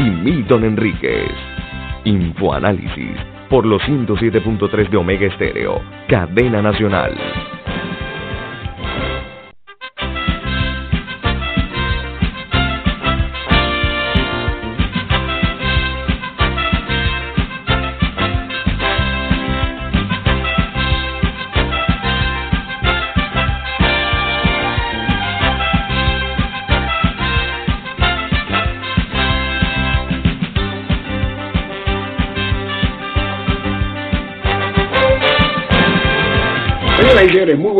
y Milton Enríquez. Infoanálisis por los 107.3 de Omega Estéreo, cadena nacional.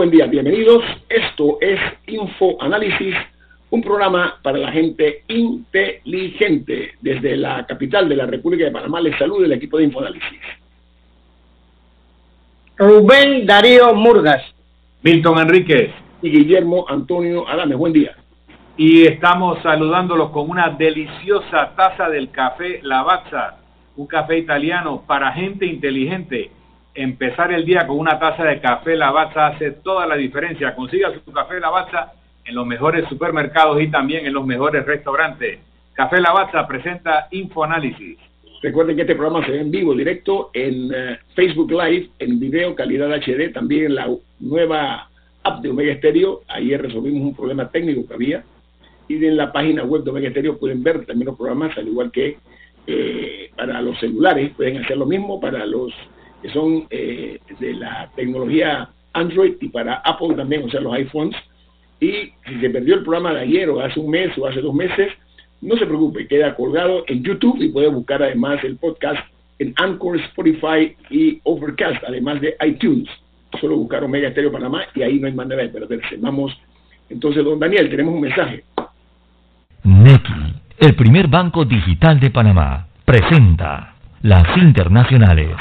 Buen día, bienvenidos. Esto es Info Análisis, un programa para la gente inteligente. Desde la capital de la República de Panamá les saluda el equipo de Infoanálisis. Rubén Darío Murgas. Milton Enríquez. Y Guillermo Antonio Adame, buen día. Y estamos saludándolos con una deliciosa taza del café Lavazza, un café italiano para gente inteligente empezar el día con una taza de café Lavazza hace toda la diferencia. Consiga su café Lavazza en los mejores supermercados y también en los mejores restaurantes. Café Lavazza presenta Infoanálisis. Recuerden que este programa se ve en vivo, directo, en eh, Facebook Live, en video calidad HD, también en la nueva app de Omega Stereo. Ayer resolvimos un problema técnico que había. Y en la página web de Omega Stereo pueden ver también los programas, al igual que eh, para los celulares, pueden hacer lo mismo para los que son eh, de la tecnología Android y para Apple también, o sea, los iPhones. Y si se perdió el programa de ayer o hace un mes o hace dos meses, no se preocupe, queda colgado en YouTube y puede buscar además el podcast en Anchor, Spotify y Overcast, además de iTunes. Solo buscar Omega Stereo Panamá y ahí no hay manera de perderse. Vamos, entonces, don Daniel, tenemos un mensaje. Neki, el primer banco digital de Panamá, presenta las internacionales.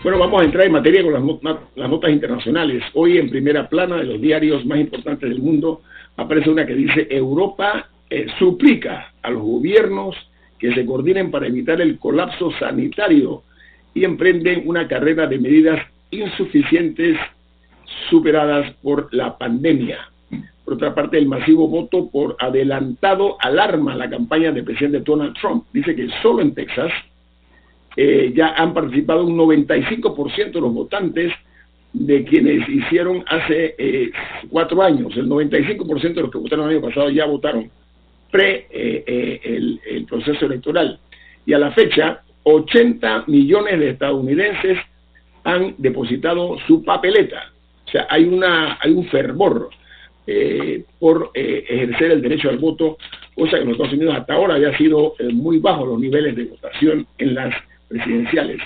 Bueno, vamos a entrar en materia con las, notas internacionales. Hoy en primera plana de los diarios más importantes del mundo aparece una que dice Europa eh, suplica a los gobiernos que se coordinen para evitar el colapso sanitario y emprenden una carrera de medidas insuficientes superadas por la pandemia. Por otra parte, el masivo voto por adelantado alarma la campaña del presidente Donald Trump. Dice que solo en Texas eh, ya han participado un 95% de los votantes de quienes hicieron hace eh, cuatro años. El 95% de los que votaron el año pasado ya votaron pre eh, el, proceso electoral. Y a la fecha, 80 millones de estadounidenses han depositado su papeleta. O sea, hay, una, hay un fervor por ejercer el derecho al voto, cosa que en los Estados Unidos hasta ahora había sido muy bajo los niveles de votación en las presidenciales.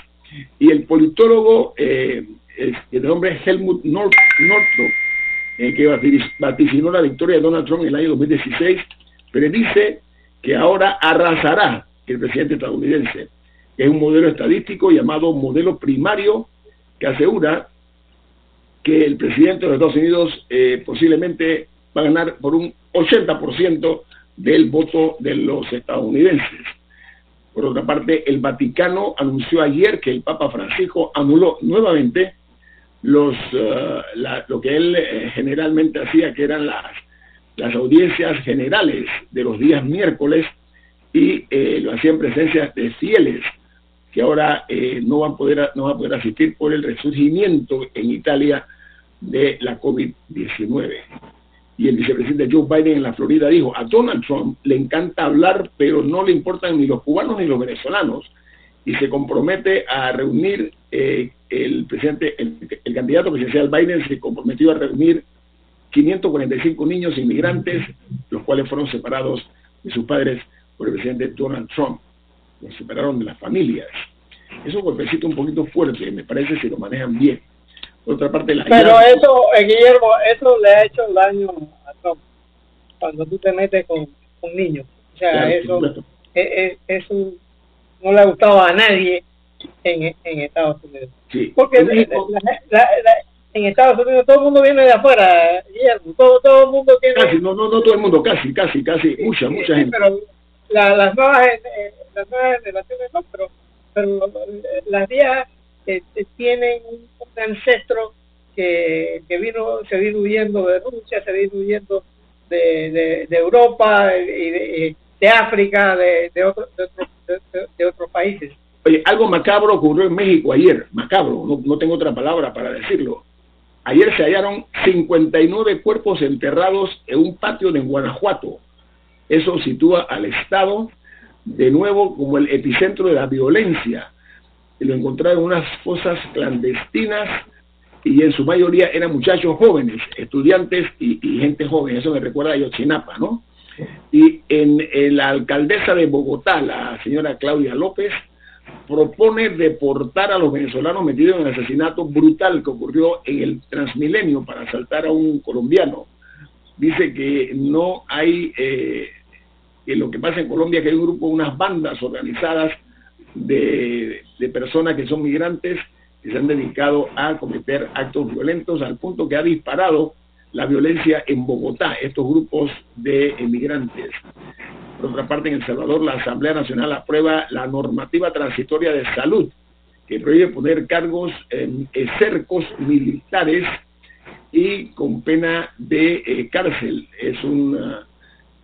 Y el politólogo eh, de nombre Helmut Northrop, eh, que vaticinó la victoria de Donald Trump en el año 2016, predice que ahora arrasará el presidente estadounidense. Es un modelo estadístico llamado modelo primario que asegura que el presidente de los Estados Unidos eh, posiblemente va a ganar por un 80% del voto de los estadounidenses. Por otra parte, el Vaticano anunció ayer que el Papa Francisco anuló nuevamente los, eh, lo que él eh, generalmente hacía, que eran las, las audiencias generales de los días miércoles, y eh, lo hacía en presencia de fieles que ahora no, van a poder, no van a poder asistir por el resurgimiento en Italia de la COVID-19 y el vicepresidente Joe Biden en la Florida dijo, a Donald Trump le encanta hablar, pero no le importan ni los cubanos ni los venezolanos, y se compromete a reunir, eh, el presidente, el, candidato presidencial Biden se comprometió a reunir 545 niños inmigrantes, los cuales fueron separados de sus padres por el presidente Donald Trump. Los separaron de las familias. Es un golpecito un poquito fuerte, me parece, si lo manejan bien otra parte la Pero eso, eh, Guillermo, eso le ha hecho daño a Trump cuando tú te metes con un niño. O sea, eso es, es, un, no le ha gustado a nadie en, en Estados Unidos. Porque en Estados Unidos todo el mundo viene de afuera, todo, todo el mundo tiene... Casi, no, no, no todo el mundo, casi, casi, casi, mucha, mucha gente. Pero las, nuevas, eh, las nuevas generaciones no, pero, pero las viejas eh, tienen un, ancestro que, que vino se vino huyendo de Rusia, se vino huyendo de, de, Europa y de, de, África, de, de, otros países. Oye, algo macabro ocurrió en México ayer, macabro, no, no tengo otra palabra para decirlo. Ayer se hallaron 59 cuerpos enterrados en un patio de Guanajuato. Eso sitúa al Estado de nuevo como el epicentro de la violencia. Y lo encontraron en unas fosas clandestinas y en su mayoría eran muchachos jóvenes, estudiantes y, gente joven. Eso me recuerda a Yotzinapa, ¿no? Y en, en la alcaldesa de Bogotá, la señora Claudia López, propone deportar a los venezolanos metidos en el asesinato brutal que ocurrió en el Transmilenio para asaltar a un colombiano. Dice que no hay, eh, que lo que pasa en Colombia que hay un grupo, unas bandas organizadas de, personas que son migrantes que se han dedicado a cometer actos violentos al punto que ha disparado la violencia en Bogotá, estos grupos de emigrantes. Por otra parte, en El Salvador, la Asamblea Nacional aprueba la normativa transitoria de salud que prohíbe poner cargos en cercos militares y con pena de eh, cárcel. Es un, uh,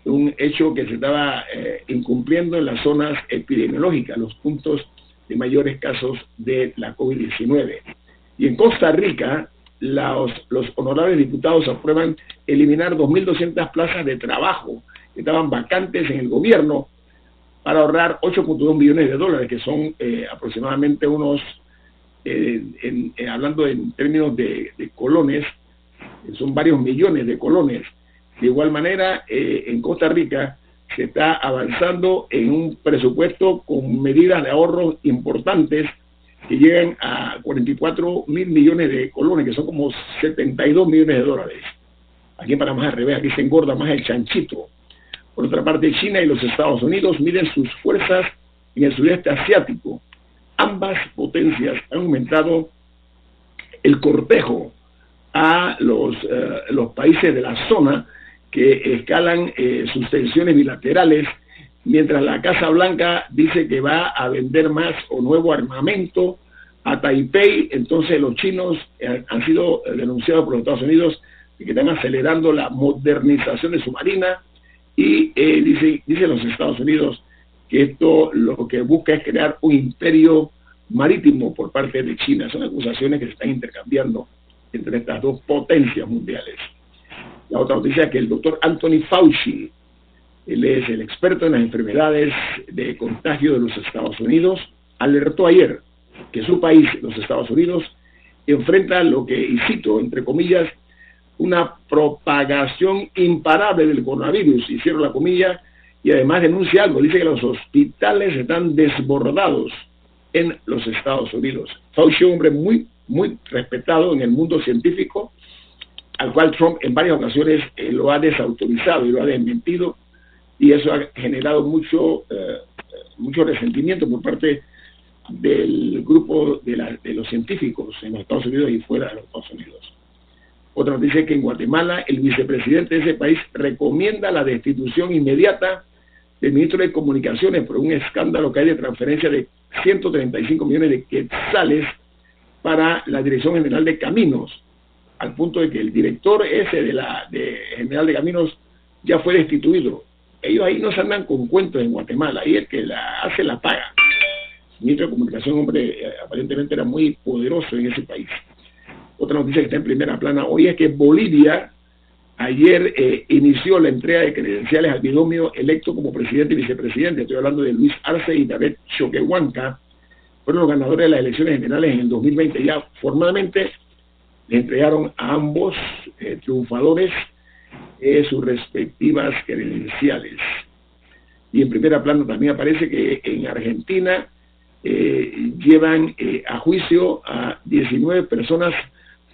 un hecho que se estaba eh, incumpliendo en las zonas epidemiológicas, los puntos de mayores casos de la COVID-19. Y en Costa Rica, los, los honorables diputados aprueban eliminar 2.200 plazas de trabajo estaban vacantes en el gobierno para ahorrar 8.2 millones de dólares, que son eh, aproximadamente unos, eh, eh, hablando en términos de, colones, son varios millones de colones. De igual manera, en Costa Rica se está avanzando en un presupuesto con medidas de ahorro importantes que llegan a 44 mil millones de colones, que son como 72 millones de dólares. Aquí en Panamá al revés, aquí se engorda más el chanchito. Por otra parte, China y los Estados Unidos miden sus fuerzas en el sudeste asiático. Ambas potencias han aumentado el cortejo a los, eh, los países de la zona que escalan eh, sus tensiones bilaterales, mientras la Casa Blanca dice que va a vender más o nuevo armamento a Taipei, entonces los chinos eh, han sido denunciados por los Estados Unidos y que están acelerando la modernización de su marina y eh, dice, dice los Estados Unidos que esto lo que busca es crear un imperio marítimo por parte de China. Son acusaciones que se están intercambiando entre estas dos potencias mundiales. La otra noticia es que el doctor Anthony Fauci, él es el experto en las enfermedades de contagio de los Estados Unidos, alertó ayer que su país, los Estados Unidos, enfrenta lo que, y cito, entre comillas, una propagación imparable del coronavirus, hicieron la comilla, y además denuncia algo, dice que los hospitales están desbordados en los Estados Unidos. Fauci, un hombre muy, muy respetado en el mundo científico, al cual Trump en varias ocasiones eh, lo ha desautorizado y lo ha desmentido, y eso ha generado mucho, eh, mucho resentimiento por parte del grupo de, de los científicos en los Estados Unidos y fuera de los Estados Unidos. Otra dice que en Guatemala el vicepresidente de ese país recomienda la destitución inmediata del ministro de Comunicaciones por un escándalo que hay de transferencia de 135 millones de quetzales para la Dirección General de Caminos, al punto de que el director ese de la de General de Caminos ya fue destituido. Ellos ahí no se andan con cuentos en Guatemala, ahí el que la hace la paga. Ministro de Comunicación, hombre, eh, aparentemente era muy poderoso en ese país. Otra noticia que está en primera plana hoy es que Bolivia ayer eh, inició la entrega de credenciales al binomio electo como presidente y vicepresidente. Estoy hablando de Luis Arce y David Choquehuanca. Fueron los ganadores de las elecciones generales en el 2020. Ya formalmente le entregaron a ambos eh, triunfadores eh, sus respectivas credenciales. Y en primera plana también aparece que en Argentina llevan a juicio a 19 personas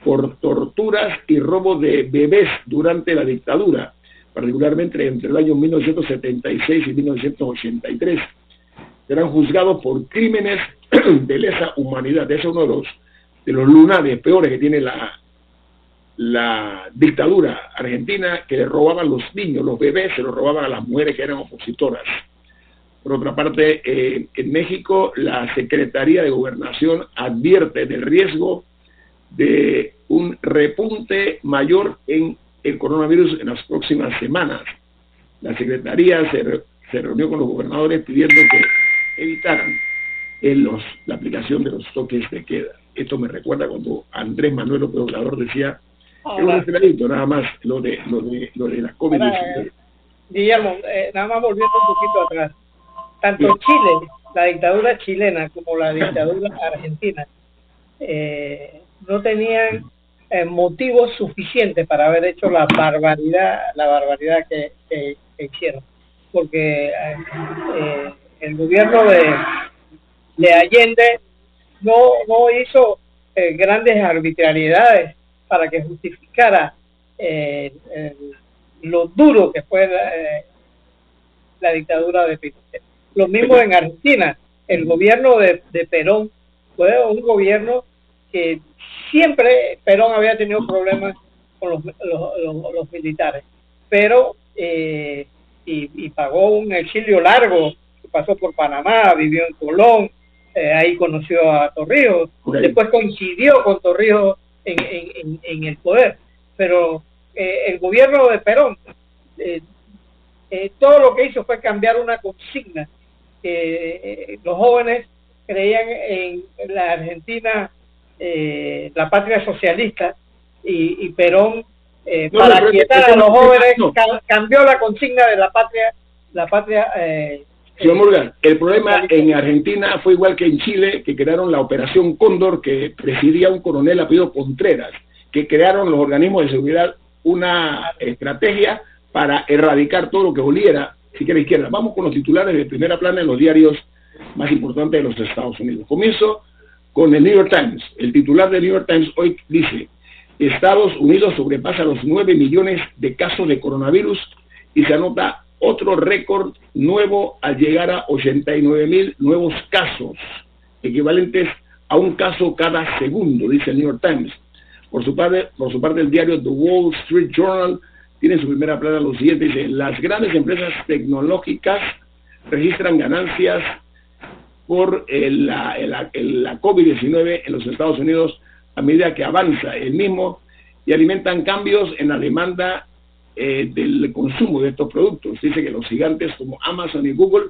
por torturas y robo de bebés durante la dictadura. particularmente entre el año 1976 y 1983. Serán juzgados por crímenes de lesa humanidad. Ese es uno de los, de los lunares peores que tiene la, la dictadura argentina, que le robaban los niños, los bebés, se los robaban a las mujeres que eran opositoras. Por otra parte, eh, en México, la Secretaría de Gobernación advierte del riesgo de un repunte mayor en el coronavirus en las próximas semanas. La Secretaría se, reunió con los gobernadores pidiendo que evitaran los, la aplicación de los toques de queda. Esto me recuerda cuando Andrés Manuel López Obrador decía, es un escenario nada más, lo de, lo de, lo de la COVID-19. Guillermo, eh, nada más volviendo un poquito atrás. Tanto Chile, la dictadura chilena, como la dictadura argentina, eh, no tenían eh, motivos suficientes para haber hecho la barbaridad, la barbaridad que, hicieron, porque eh, el gobierno de, de Allende no, no hizo eh, grandes arbitrariedades para que justificara lo duro que fue la, dictadura de Pinochet. Lo mismo en Argentina, el gobierno de, Perón fue un gobierno que siempre Perón había tenido problemas con los, los, militares, pero eh, y, pagó un exilio largo, pasó por Panamá, vivió en Colón, eh, ahí conoció a Torrijos, después coincidió con Torrijos en, en, en, el poder, pero eh, el gobierno de Perón, todo lo que hizo fue cambiar una consigna, que los jóvenes creían en la Argentina eh, la patria socialista y, Perón eh, para quietar a los jóvenes cambió la consigna de la patria la patria eh, Señor Morgan, el problema en Argentina fue igual que en Chile, que crearon la Operación Cóndor, que presidía un coronel apellido Contreras, que crearon los organismos de seguridad una estrategia para erradicar todo lo que oliera siquiera izquierda. Vamos con los titulares de primera plana en los diarios más importantes de los Estados Unidos. Comienzo con el New York Times. El titular del New York Times hoy dice, Estados Unidos sobrepasa los 9 millones de casos de coronavirus y se anota otro récord nuevo al llegar a 89 mil nuevos casos, equivalentes a un caso cada segundo, dice el New York Times. Por su parte, por su parte el diario The Wall Street Journal tiene su primera plana lo siguiente, dice, las grandes empresas tecnológicas registran ganancias por la, la COVID-19 en los Estados Unidos a medida que avanza el mismo y alimentan cambios en la demanda eh, del consumo de estos productos. Dice que los gigantes como Amazon y Google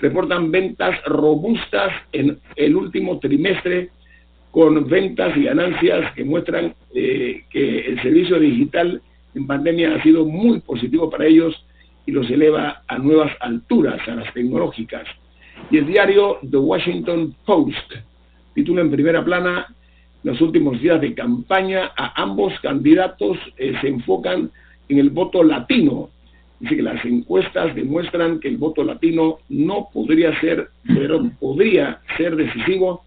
reportan ventas robustas en el último trimestre con ventas y ganancias que muestran eh, que el servicio digital en pandemia ha sido muy positivo para ellos y los eleva a nuevas alturas, a las tecnológicas. Y el diario The Washington Post titula en primera plana los últimos días de campaña a ambos candidatos eh, se enfocan en el voto latino. Dice que las encuestas demuestran que el voto latino no podría ser, pero podría ser decisivo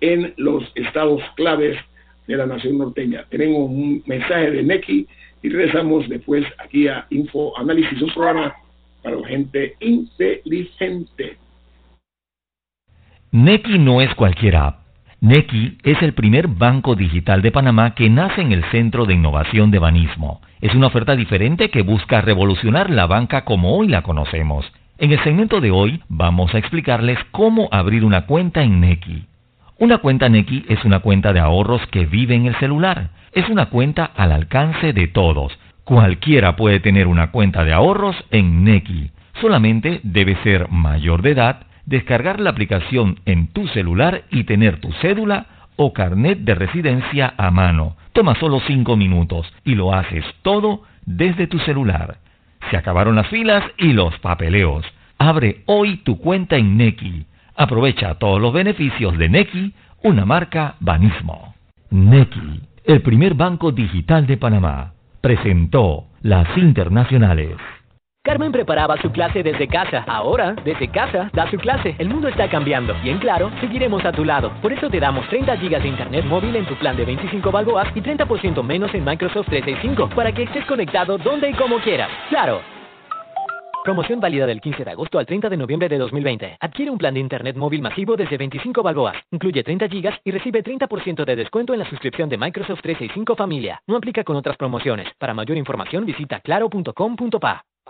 en los estados claves de la nación norteña. Tenemos un mensaje de Neki y regresamos después aquí a Info Análisis, un programa para gente inteligente. Neki no es cualquier app. Neki es el primer banco digital de Panamá que nace en el Centro de Innovación de Banismo. Es una oferta diferente que busca revolucionar la banca como hoy la conocemos. En el segmento de hoy vamos a explicarles cómo abrir una cuenta en Neki. Una cuenta Neki es una cuenta de ahorros que vive en el celular. Es una cuenta al alcance de todos. Cualquiera puede tener una cuenta de ahorros en Neki. Solamente debe ser mayor de edad descargar la aplicación en tu celular y tener tu cédula o carnet de residencia a mano. Toma solo 5 minutos y lo haces todo desde tu celular. Se acabaron las filas y los papeleos. Abre hoy tu cuenta en Neki. Aprovecha todos los beneficios de Neki, una marca Banismo. Neki, el primer banco digital de Panamá, presentó las internacionales. Carmen preparaba su clase desde casa. Ahora, desde casa, da su clase. El mundo está cambiando. Y en Claro, seguiremos a tu lado. Por eso te damos 30 gigas de internet móvil en tu plan de 25 balboas y 30% menos en Microsoft 365 para que estés conectado donde y como quieras. Claro. Promoción válida del 15 de agosto al 30 de noviembre de 2020. Adquiere un plan de internet móvil masivo desde 25 balboas. Incluye 30 gigas y recibe 30% de descuento en la suscripción de Microsoft 365 Familia. No aplica con otras promociones. Para mayor información visita claro.com.pa.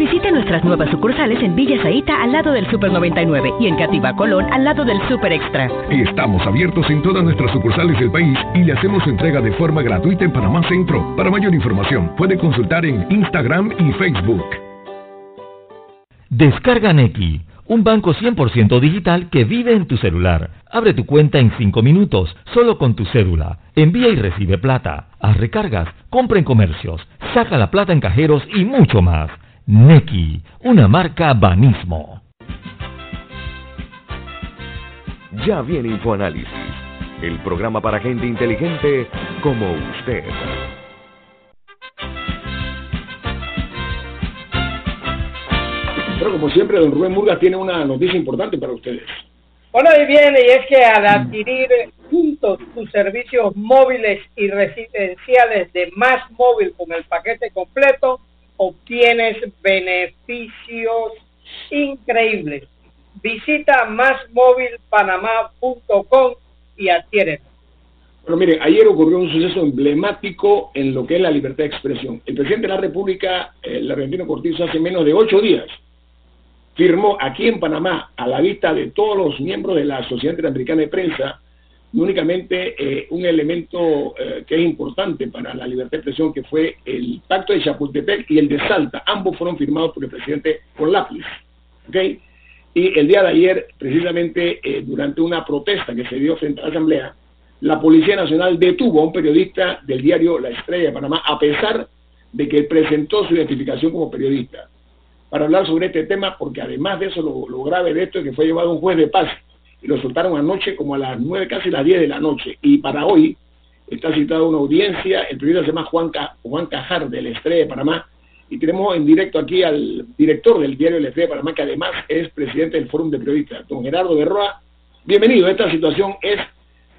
Visite nuestras nuevas sucursales en Villa Zaita al lado del Super 99 y en Cativa Colón al lado del Super Extra. Estamos abiertos en todas nuestras sucursales del país y le hacemos entrega de forma gratuita en Panamá Centro. Para mayor información, puede consultar en Instagram y Facebook. Descarga Neki, un banco 100% digital que vive en tu celular. Abre tu cuenta en 5 minutos, solo con tu cédula. Envía y recibe plata. Haz recargas, compra en comercios, saca la plata en cajeros y mucho más. Neki, una marca Banismo. Ya viene InfoAnálisis, el programa para gente inteligente como usted. Pero como siempre, don Rubén Murga tiene una noticia importante para ustedes. Bueno, y viene, y es que al adquirir juntos tus servicios móviles y residenciales de Más Móvil con el paquete completo, obtienes beneficios increíbles. Visita másmóvilpanamá.com y adquiere. Bueno, mire, ayer ocurrió un suceso emblemático en lo que es la libertad de expresión. El presidente de la República, el argentino Cortizo, hace menos de ocho días, firmó aquí en Panamá, a la vista de todos los miembros de la Sociedad Interamericana de Prensa, únicamente eh, un elemento eh, que es importante para la libertad de expresión, que fue el pacto de Chapultepec y el de Salta. Ambos fueron firmados por el presidente con lápiz. ¿okay? Y el día de ayer, precisamente eh, durante una protesta que se dio frente a la Asamblea, la Policía Nacional detuvo a un periodista del diario La Estrella de Panamá, a pesar de que presentó su identificación como periodista, para hablar sobre este tema, porque además de eso, lo, lo grave de esto es que fue llevado un juez de paz y lo soltaron anoche como a las nueve, casi las diez de la noche. Y para hoy está citada una audiencia, el periodista se llama Juan, Juan Cajar del Estrella de Panamá, y tenemos en directo aquí al director del diario El Estrella de Panamá, que además es presidente del Fórum de Periodistas, don Gerardo Berroa. Bienvenido, esta situación es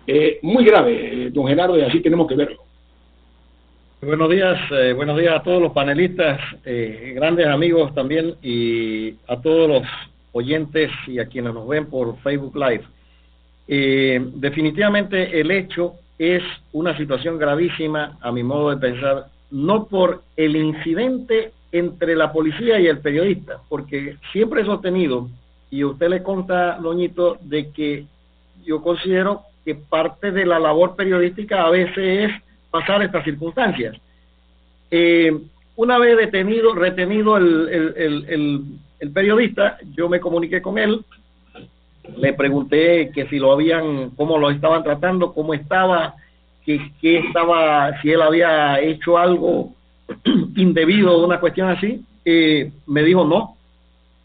eh, muy grave, don Gerardo, y así tenemos que verlo. Buenos días, eh, buenos días a todos los panelistas, eh, grandes amigos también, y a todos los oyentes y a quienes nos ven por Facebook Live. Eh, definitivamente el hecho es una situación gravísima, a mi modo de pensar, no por el incidente entre la policía y el periodista, porque siempre he sostenido, y usted le conta, Doñito, de que yo considero que parte de la labor periodística a veces es pasar estas circunstancias. Eh, una vez detenido, retenido el, el, el, el, periodista, yo me comuniqué con él, le pregunté que si lo habían, cómo lo estaban tratando, cómo estaba, que, que estaba, si él había hecho algo indebido, una cuestión así. Eh, me dijo no,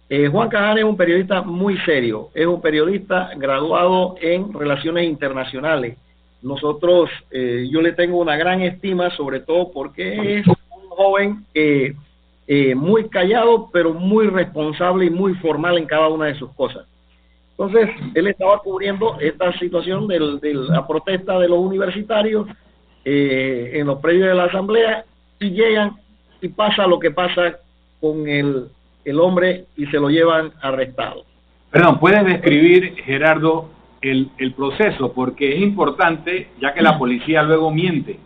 Eh, Juan Caján es un periodista muy serio, es un periodista graduado en relaciones internacionales. Nosotros, eh, yo le tengo una gran estima, sobre todo porque es un joven eh, muy callado, pero muy responsable y muy formal en cada una de sus cosas. Entonces, él estaba cubriendo esta situación de la protesta de los universitarios en los predios de la Asamblea y llegan y pasa lo que pasa con el el hombre y se lo llevan arrestado. Perdón, ¿puedes describir, Gerardo, el, el proceso? Porque es importante, ya que la policía luego miente.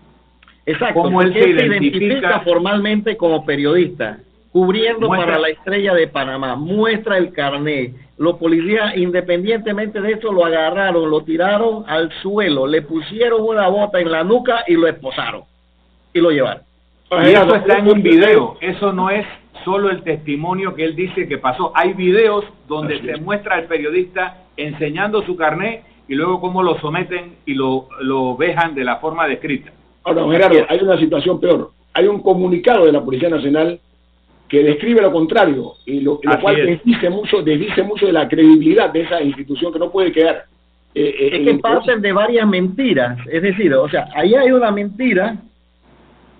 Exacto, ¿Cómo él se identifica? formalmente como periodista, cubriendo para la estrella de Panamá, muestra el carnet. Los policías, independientemente de eso, lo agarraron, lo tiraron al suelo, le pusieron una bota en la nuca y lo esposaron y lo llevaron. Y eso está en un video, eso no es solo el testimonio que él dice que pasó. Hay videos donde se muestra al periodista enseñando su carnet y luego cómo lo someten y lo, lo vejan de la forma descrita. Ahora, Gerardo, hay una situación peor. Hay un comunicado de la Policía Nacional que describe lo contrario y lo, cual desdice mucho, desdice mucho de la credibilidad de esa institución que no puede quedar. Eh, eh, es que parten de varias mentiras. Es decir, o sea, ahí hay una mentira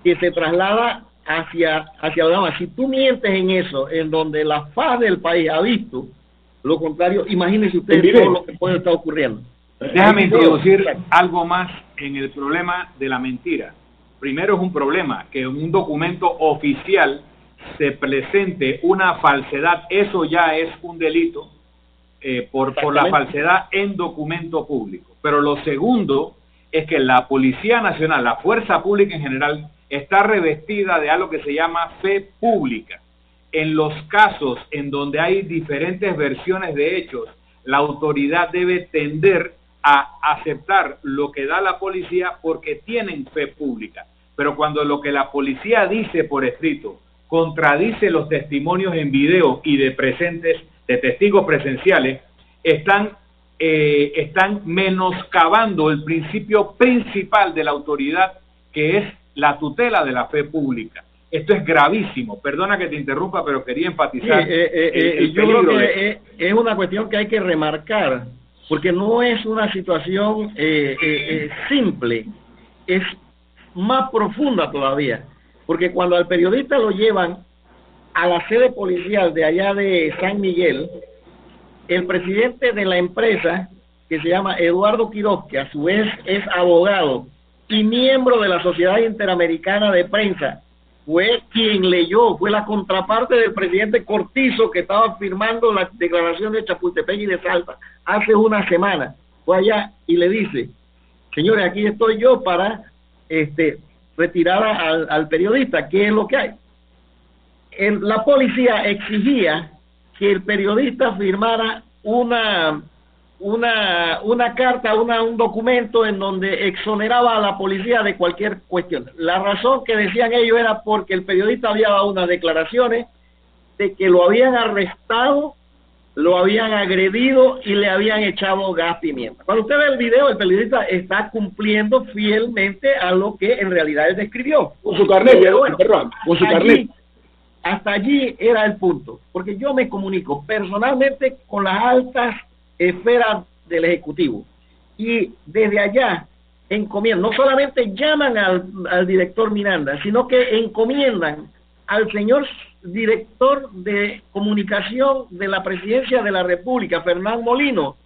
que se traslada hacia, hacia Obama. Si tú mientes en eso, en donde la faz del país ha visto lo contrario, imagínese usted todo lo que puede estar ocurriendo. Déjame introducir algo más en el problema de la mentira. Primero es un problema que en un documento oficial se presente una falsedad, eso ya es un delito eh, por, por la falsedad en documento público. Pero lo segundo es que la Policía Nacional, la Fuerza Pública en general, está revestida de algo que se llama fe pública. En los casos en donde hay diferentes versiones de hechos, la autoridad debe tender a aceptar lo que da la policía porque tienen fe pública. Pero cuando lo que la policía dice por escrito contradice los testimonios en video y de presentes, de testigos presenciales, están, eh, están menoscabando el principio principal de la autoridad, que es la tutela de la fe pública. Esto es gravísimo. Perdona que te interrumpa, pero quería enfatizar. Eh, eh, eh, yo creo que es, una cuestión que hay que remarcar, porque no es una situación simple, es más profunda todavía. Porque cuando al periodista lo llevan a la sede policial de allá de San Miguel, el presidente de la empresa, que se llama Eduardo Quiroz, que a su vez es abogado, y miembro de la Sociedad Interamericana de Prensa. Fue quien leyó, fue la contraparte del presidente Cortizo que estaba firmando la declaración de Chapultepec y de Salta hace una semana. Fue allá y le dice, señores, aquí estoy yo para este, retirar al, periodista. ¿Qué es lo que hay? la policía exigía que el periodista firmara una una, una carta, una, un documento en donde exoneraba a la policía de cualquier cuestión. La razón que decían ellos era porque el periodista había dado unas declaraciones de que lo habían arrestado, lo habían agredido y le habían echado gas pimienta. Cuando usted ve el video, el periodista está cumpliendo fielmente a lo que en realidad él describió. Con su carnet, con su carnet. Hasta allí era el punto, porque yo me comunico personalmente con las altas esfera del Ejecutivo. Y desde allá encomiendan, no solamente llaman al, director Miranda, sino que encomiendan al señor director de comunicación de la presidencia de la República, Fernán Molino,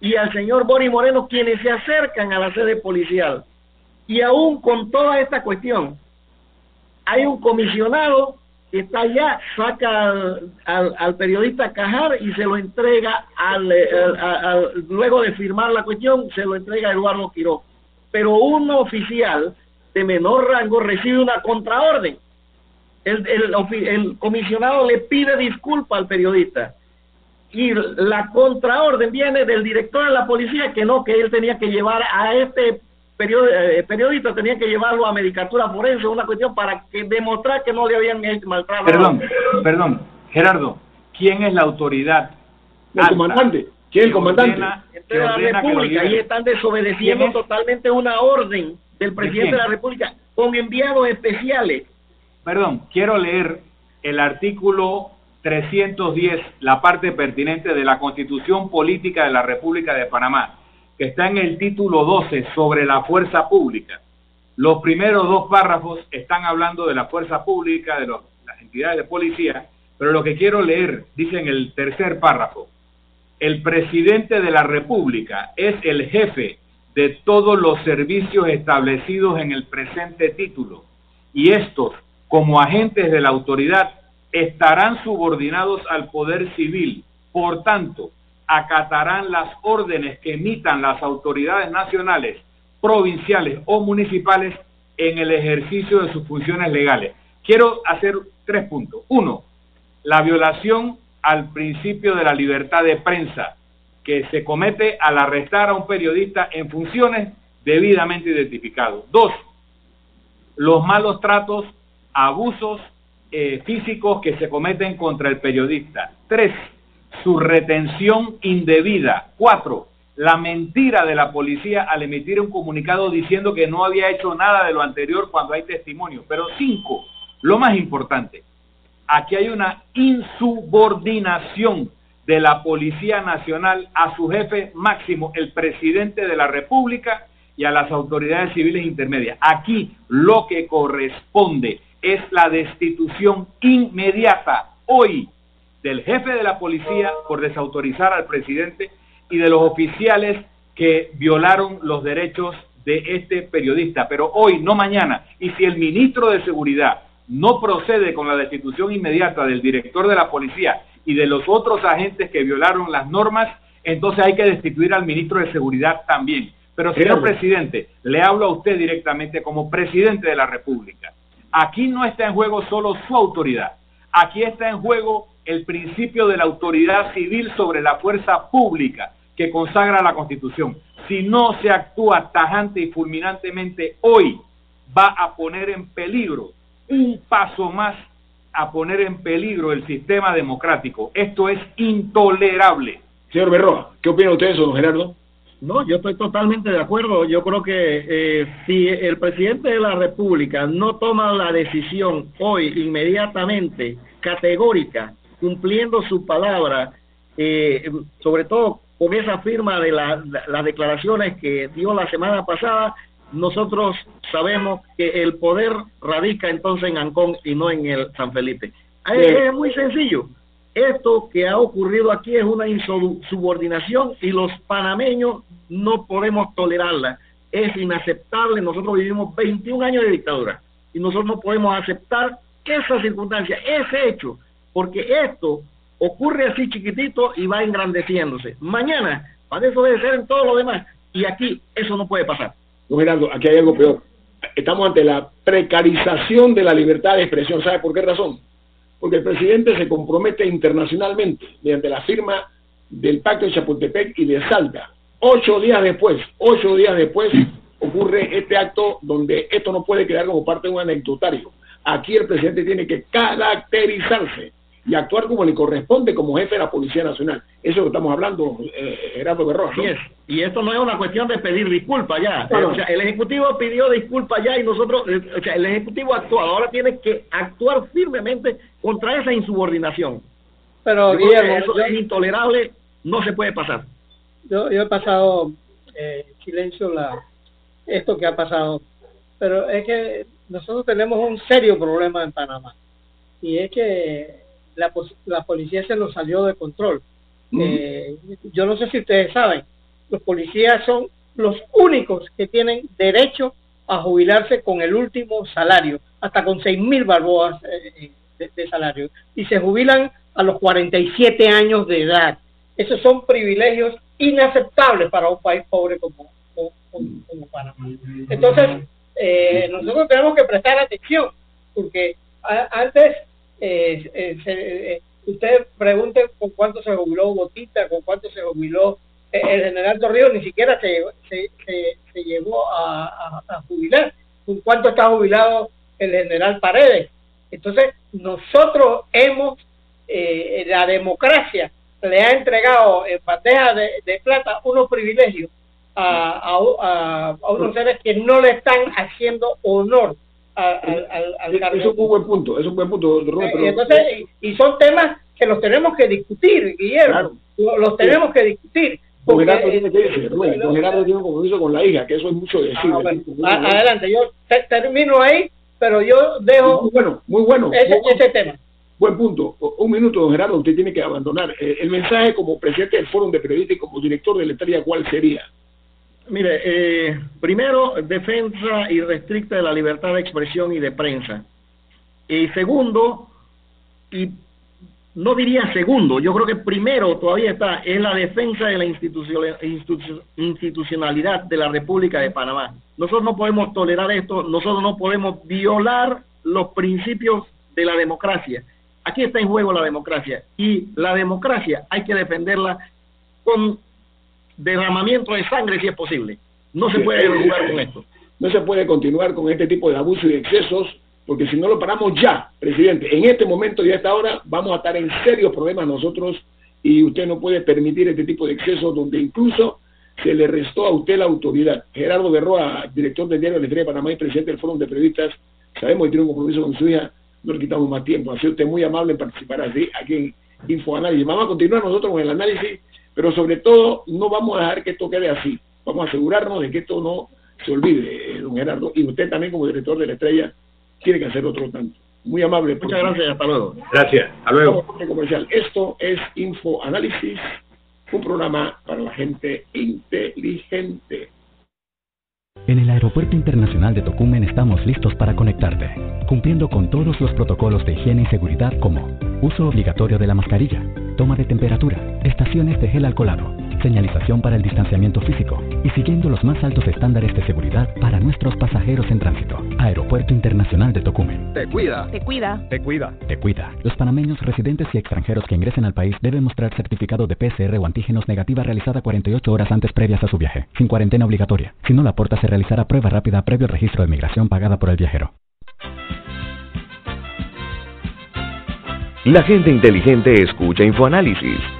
y al señor Boris Moreno, quienes se acercan a la sede policial. Y aún con toda esta cuestión, hay un comisionado está allá, saca al, periodista Cajar y se lo entrega eh, al, luego de firmar la cuestión, se lo entrega a Eduardo Quiró. Pero un oficial de menor rango recibe una contraorden. El, el, comisionado le pide disculpa al periodista y la contraorden viene del director de la policía que no, que él tenía que llevar a este eh, periodistas tenían que llevarlo a medicatura forense, una cuestión para que demostrar que no le habían maltrato. Perdón, perdón, Gerardo, ¿quién es la autoridad? El comandante. ¿Quién es el comandante? de la República y están desobedeciendo totalmente una orden del presidente de, la República con enviados especiales. Perdón, quiero leer el artículo 310, la parte pertinente de la Constitución Política de la República de Panamá, que está en el título 12 sobre la fuerza pública. Los primeros dos párrafos están hablando de la fuerza pública, de las entidades de policía, pero lo que quiero leer dice en el tercer párrafo, el presidente de la República es el jefe de todos los servicios establecidos en el presente título y estos, como agentes de la autoridad, estarán subordinados al poder civil. Por tanto, acatarán las órdenes que emitan las autoridades nacionales, provinciales o municipales en el ejercicio de sus funciones legales. Quiero hacer tres puntos. Uno, la violación al principio de la libertad de prensa que se comete al arrestar a un periodista en funciones debidamente identificados. Dos, los malos tratos, abusos eh, físicos que se cometen contra el periodista. Tres, su retención indebida. Cuatro, la mentira de la policía al emitir un comunicado diciendo que no había hecho nada de lo anterior cuando hay testimonio. Pero cinco, lo más importante, aquí hay una insubordinación de la Policía Nacional a su jefe máximo, el presidente de la República y a las autoridades civiles intermedias. Aquí lo que corresponde es la destitución inmediata hoy del jefe de la policía por desautorizar al presidente y de los oficiales que violaron los derechos de este periodista, pero hoy, no mañana. Y si el ministro de Seguridad no procede con la destitución inmediata del director de la policía y de los otros agentes que violaron las normas, entonces hay que destituir al ministro de Seguridad también. Pero, señor presidente, le hablo a usted directamente como presidente de la República. Aquí no está en juego solo su autoridad, aquí está en juego el principio de la autoridad civil sobre la fuerza pública que consagra la Constitución. Si no se actúa tajante y fulminantemente hoy, va a poner en peligro un paso más a poner en peligro el sistema democrático. Esto es intolerable. Señor Berroa, ¿qué opina usted de eso, don Gerardo? No, yo estoy totalmente de acuerdo. Yo creo que eh, si el presidente de la República no toma la decisión hoy, inmediatamente, categórica, cumpliendo su palabra, eh, sobre todo con esa firma de las declaraciones que dio la semana pasada, nosotros sabemos que el poder radica entonces en Ancón y no en el San Felipe. Es, muy sencillo. Esto que ha ocurrido aquí es una insubordinación y los panameños no podemos tolerarla. Es inaceptable. Nosotros vivimos 21 años de dictadura y nosotros no podemos aceptar esa circunstancia, ese hecho, porque esto ocurre así chiquitito y va engrandeciéndose. Mañana, para eso debe ser en todo lo demás. Y aquí eso no puede pasar. Don Gerardo, aquí hay algo peor. Estamos ante la precarización de la libertad de expresión. ¿Sabe por qué razón? Porque el presidente se compromete internacionalmente mediante la firma del Pacto de Chapultepec y de Salta. Ocho días después, ocho días después, ocurre este acto donde esto no puede quedar como parte de un anecdotario. Aquí el presidente tiene que caracterizarse y actuar como le corresponde como jefe de la Policía Nacional. Eso es lo que estamos hablando, eh, Gerardo Berroa. Y esto no es una cuestión de pedir disculpas ya. O sea, el Ejecutivo pidió disculpas ya y nosotros, eh, o sea, el Ejecutivo actuó. Ahora tiene que actuar firmemente contra esa insubordinación. Pero Guillermo, eso es intolerable, no se puede pasar. Yo, yo he pasado eh, silencio la esto que ha pasado, pero es que nosotros tenemos un serio problema en Panamá y es que la, la policía se lo salió de control. Eh, yo no sé si ustedes saben, los policías son los únicos que tienen derecho a jubilarse con el último salario, hasta con seis mil balboas eh, de, salario, y se jubilan a los 47 años de edad. Esos son privilegios inaceptables para un país pobre como, como, Panamá. Entonces, eh, nosotros tenemos que prestar atención, porque antes eh, eh, eh, usted pregunte con cuánto se jubiló Botita, con cuánto se jubiló eh, el general Torrijos, ni siquiera se, se, se, llegó a, jubilar, con cuánto está jubilado el general Paredes. Entonces, nosotros hemos, la democracia le ha entregado en bandeja de, plata unos privilegios a, a, a, unos seres que no le están haciendo honor al, Es un muy buen punto, es un buen punto, Entonces, y, son temas que los tenemos que discutir, Guillermo. Los tenemos que discutir. Don Gerardo tiene que decir, don Gerardo tiene un compromiso con la hija, que eso es mucho decir. Ah, adelante, yo termino ahí, pero yo dejo muy bueno, muy bueno. ese tema. Buen punto. Un minuto, don Gerardo, usted tiene que abandonar. Eh, el mensaje como presidente del Foro de Periodistas y como director de la estrella, ¿cuál sería? Mire, eh, primero, defensa irrestricta de la libertad de expresión y de prensa. Y segundo, y no diría segundo, yo creo que primero todavía está, es la defensa de la institucionalidad de la República de Panamá. Nosotros no podemos tolerar esto, nosotros no podemos violar los principios de la democracia. Aquí está en juego la democracia y la democracia hay que defenderla con derramamiento de sangre si es posible. No se puede jugar con esto. No se puede continuar con este tipo de abusos y excesos, porque si no lo paramos ya, presidente, en este momento y a esta hora vamos a estar en serios problemas nosotros y usted no puede permitir este tipo de excesos donde incluso se le restó a usted la autoridad. Gerardo Berroa, director del diario La Estrella de Panamá y presidente del Foro de Periodistas, sabemos que tiene un compromiso con su hija, no le quitamos más tiempo. Ha sido usted muy amable en participar así aquí en InfoAnálisis. Vamos a continuar nosotros con el análisis, pero sobre todo no vamos a dejar que esto quede así. Vamos a asegurarnos de que esto no se olvide, eh, don Gerardo. Y usted también como director de la estrella tiene que hacer otro tanto. Muy amable. Muchas gracias, hasta luego. Gracias, hasta luego. Comercial. Esto es InfoAnálisis, un programa para la gente inteligente. En el Aeropuerto Internacional de Tocumen estamos listos para conectarte, cumpliendo con todos los protocolos de higiene y seguridad como uso obligatorio de la mascarilla, toma de temperatura, estaciones de gel alcoholado, señalización para el distanciamiento físico y siguiendo los más altos estándares de seguridad para nuestros pasajeros en tránsito. Aeropuerto Internacional de Tocumen. Te cuida. Te cuida. Te cuida. Te cuida. Los panameños residentes y extranjeros que ingresen al país deben mostrar certificado de PCR o antígenos negativa realizada 48 horas antes previas a su viaje, sin cuarentena obligatoria. Si no la aporta, se realizará prueba rápida previo registro de migración pagada por el viajero. La gente inteligente escucha InfoAnálisis.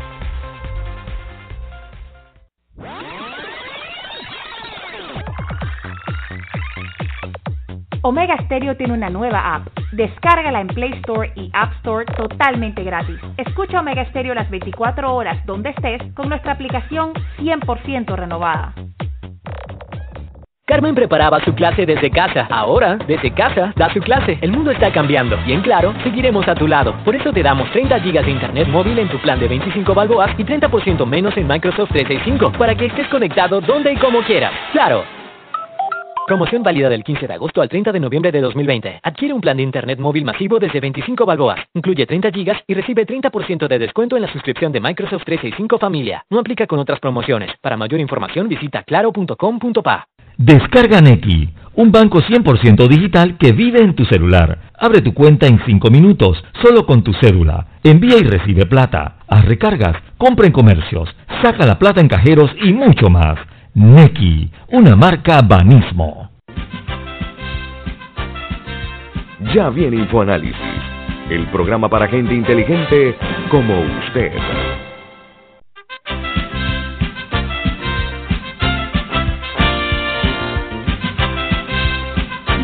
Omega Stereo tiene una nueva app. Descárgala en Play Store y App Store totalmente gratis. Escucha Omega Stereo las 24 horas donde estés con nuestra aplicación 100% renovada. Carmen preparaba su clase desde casa. Ahora, desde casa, da su clase. El mundo está cambiando y en Claro, seguiremos a tu lado. Por eso te damos 30 GB de internet móvil en tu plan de 25 balboas y 30% menos en Microsoft 365 para que estés conectado donde y como quieras. Claro. Promoción válida del 15 de agosto al 30 de noviembre de 2020. Adquiere un plan de internet móvil masivo desde 25 balboas. Incluye 30 gigas y recibe 30% de descuento en la suscripción de Microsoft 365 Familia. No aplica con otras promociones. Para mayor información visita claro.com.pa. Descarga Neki, un banco 100% digital que vive en tu celular. Abre tu cuenta en 5 minutos, solo con tu cédula. Envía y recibe plata. Haz recargas, compra en comercios, saca la plata en cajeros y mucho más. Neki, una marca Banismo. Ya viene InfoAnálisis, el programa para gente inteligente como usted.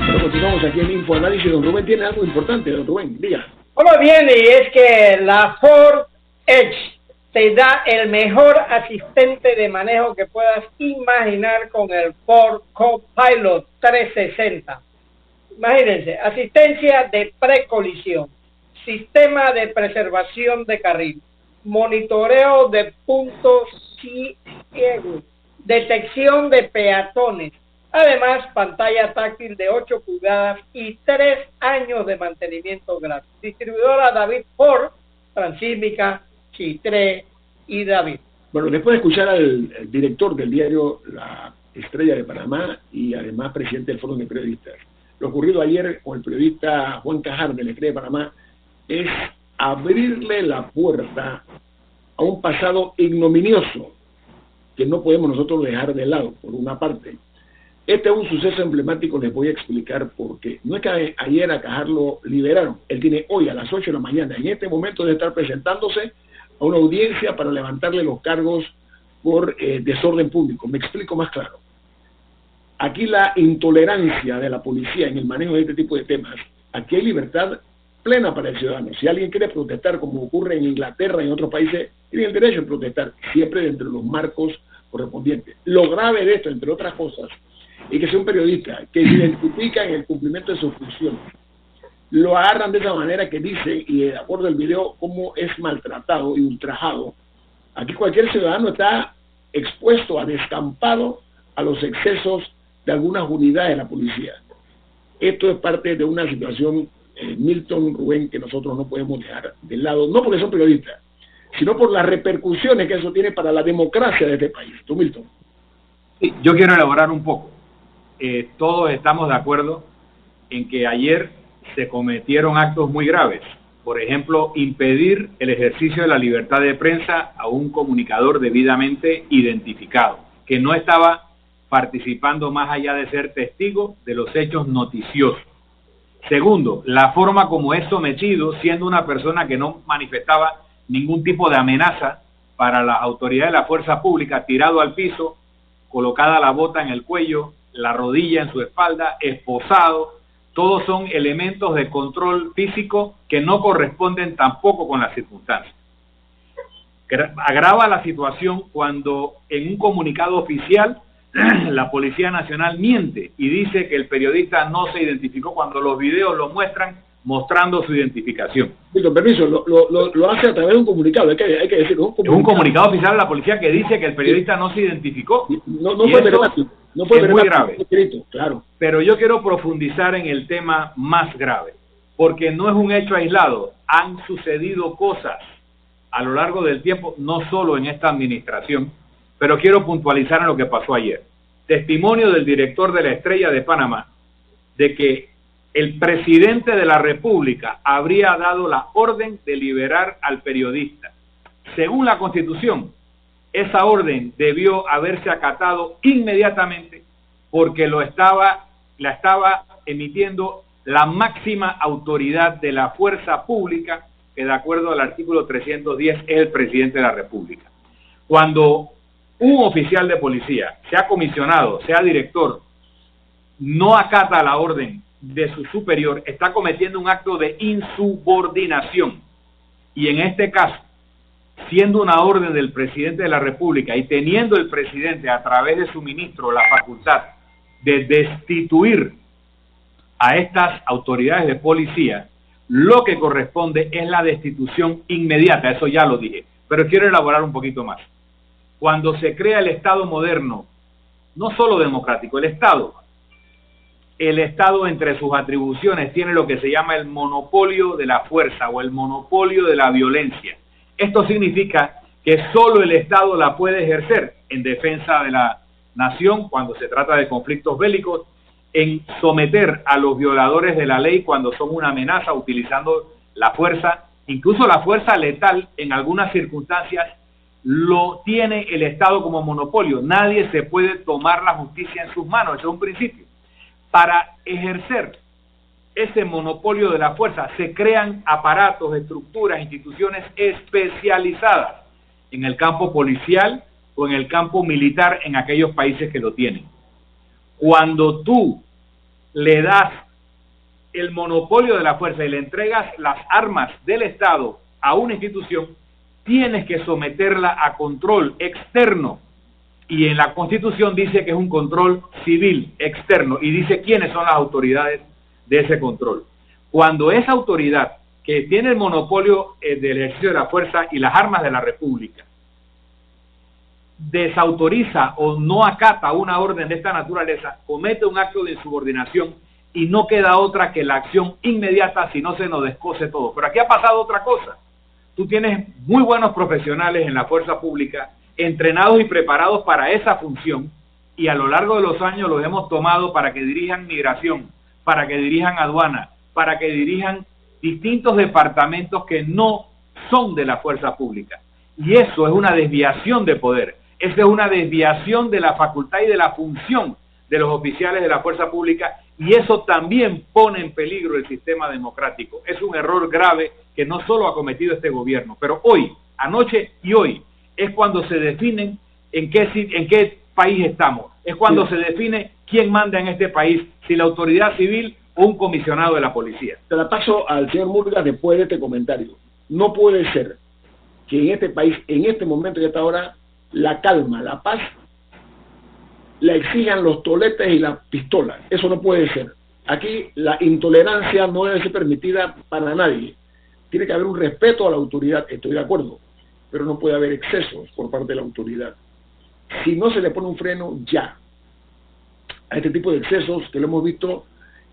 Bueno, continuamos aquí en InfoAnálisis. Don Rubén tiene algo importante, don Rubén, diga. ¿Cómo viene? Y es que la Ford Edge te da el mejor asistente de manejo que puedas imaginar con el Ford Copilot 360. Imagínense, asistencia de precolisión, sistema de preservación de carril, monitoreo de puntos ciegos, detección de peatones, además pantalla táctil de 8 pulgadas y 3 años de mantenimiento gratis. Distribuidora David Ford Transímica, Chitré y David. Bueno, después de escuchar al, director del diario La Estrella de Panamá y además presidente del Foro de Periodistas, lo ocurrido ayer con el periodista Juan Cajar de La Estrella de Panamá es abrirle la puerta a un pasado ignominioso que no podemos nosotros dejar de lado, por una parte. Este es un suceso emblemático, les voy a explicar por qué. No es que ayer a Cajar lo liberaron, él tiene hoy a las 8 de la mañana, en este momento de estar presentándose a una audiencia para levantarle los cargos por eh, desorden público. Me explico más claro. Aquí la intolerancia de la policía en el manejo de este tipo de temas, aquí hay libertad plena para el ciudadano. Si alguien quiere protestar, como ocurre en Inglaterra y en otros países, tiene el derecho a protestar, siempre dentro de los marcos correspondientes. Lo grave de esto, entre otras cosas, es que sea un periodista que identifica en el cumplimiento de sus funciones, lo agarran de esa manera que dice, y de acuerdo al video, cómo es maltratado y ultrajado. Aquí cualquier ciudadano está expuesto a descampado a los excesos de algunas unidades de la policía. Esto es parte de una situación, eh, Milton Rubén, que nosotros no podemos dejar de lado, no porque son periodistas, sino por las repercusiones que eso tiene para la democracia de este país. Tú, Milton. yo quiero elaborar un poco. Eh, todos estamos de acuerdo en que ayer se cometieron actos muy graves. Por ejemplo, impedir el ejercicio de la libertad de prensa a un comunicador debidamente identificado, que no estaba participando más allá de ser testigo de los hechos noticiosos. Segundo, la forma como es sometido, siendo una persona que no manifestaba ningún tipo de amenaza para las autoridades de la fuerza pública, tirado al piso, colocada la bota en el cuello, la rodilla en su espalda, esposado, todos son elementos de control físico que no corresponden tampoco con las circunstancias. Agrava la situación cuando en un comunicado oficial la Policía Nacional miente y dice que el periodista no se identificó cuando los videos lo muestran mostrando su identificación. Con permiso, lo, hace a través de un comunicado, hay que, hay que decirlo. Un un comunicado oficial de la policía que dice que el periodista no se identificó. No, no fue no fue es muy grave. Escrito, claro. Pero yo quiero profundizar en el tema más grave, porque no es un hecho aislado. Han sucedido cosas a lo largo del tiempo, no solo en esta administración, pero quiero puntualizar en lo que pasó ayer. Testimonio del director de la Estrella de Panamá de que el presidente de la República habría dado la orden de liberar al periodista. Según la Constitución, esa orden debió haberse acatado inmediatamente porque lo estaba, la estaba emitiendo la máxima autoridad de la fuerza pública, que de acuerdo al artículo 310 es el presidente de la República. Cuando un oficial de policía, sea comisionado, sea director, no acata la orden de su superior está cometiendo un acto de insubordinación. Y en este caso, siendo una orden del presidente de la República y teniendo el presidente a través de su ministro la facultad de destituir a estas autoridades de policía, lo que corresponde es la destitución inmediata, eso ya lo dije, pero quiero elaborar un poquito más. Cuando se crea el Estado moderno, no solo democrático, el Estado el Estado entre sus atribuciones tiene lo que se llama el monopolio de la fuerza o el monopolio de la violencia. Esto significa que solo el Estado la puede ejercer en defensa de la nación cuando se trata de conflictos bélicos, en someter a los violadores de la ley cuando son una amenaza utilizando la fuerza, incluso la fuerza letal en algunas circunstancias lo tiene el Estado como monopolio. Nadie se puede tomar la justicia en sus manos, ese es un principio para ejercer ese monopolio de la fuerza se crean aparatos, estructuras, instituciones especializadas en el campo policial o en el campo militar en aquellos países que lo tienen. Cuando tú le das el monopolio de la fuerza y le entregas las armas del Estado a una institución, tienes que someterla a control externo y en la Constitución dice que es un control civil externo y dice quiénes son las autoridades de ese control. Cuando esa autoridad que tiene el monopolio eh, del ejercicio de la fuerza y las armas de la República desautoriza o no acata una orden de esta naturaleza, comete un acto de insubordinación y no queda otra que la acción inmediata si no se nos descose todo. Pero aquí ha pasado otra cosa. tú tienes muy buenos profesionales en la fuerza pública, entrenados y preparados para esa función, y a lo largo de los años los hemos tomado para que dirijan migración, para que dirijan aduana, para que dirijan distintos departamentos que no son de la fuerza pública. Y eso es una desviación de poder, esa es una desviación de la facultad y de la función de los oficiales de la fuerza pública y eso también pone en peligro el sistema democrático. Es un error grave que no solo ha cometido este gobierno, pero hoy, anoche y hoy, es cuando se definen en qué, en qué país estamos, es cuando se define quién manda en este país, si la autoridad civil o un comisionado de la policía. Te la paso al señor Murga después de este comentario. No puede ser que en este país, en este momento y esta hora, la calma, la paz, la exijan los toletes y las pistolas. Eso no puede ser. Aquí la intolerancia no debe ser permitida para nadie. Tiene que haber un respeto a la autoridad, estoy de acuerdo, pero no puede haber excesos por parte de la autoridad si no se le pone un freno ya a este tipo de excesos que lo hemos visto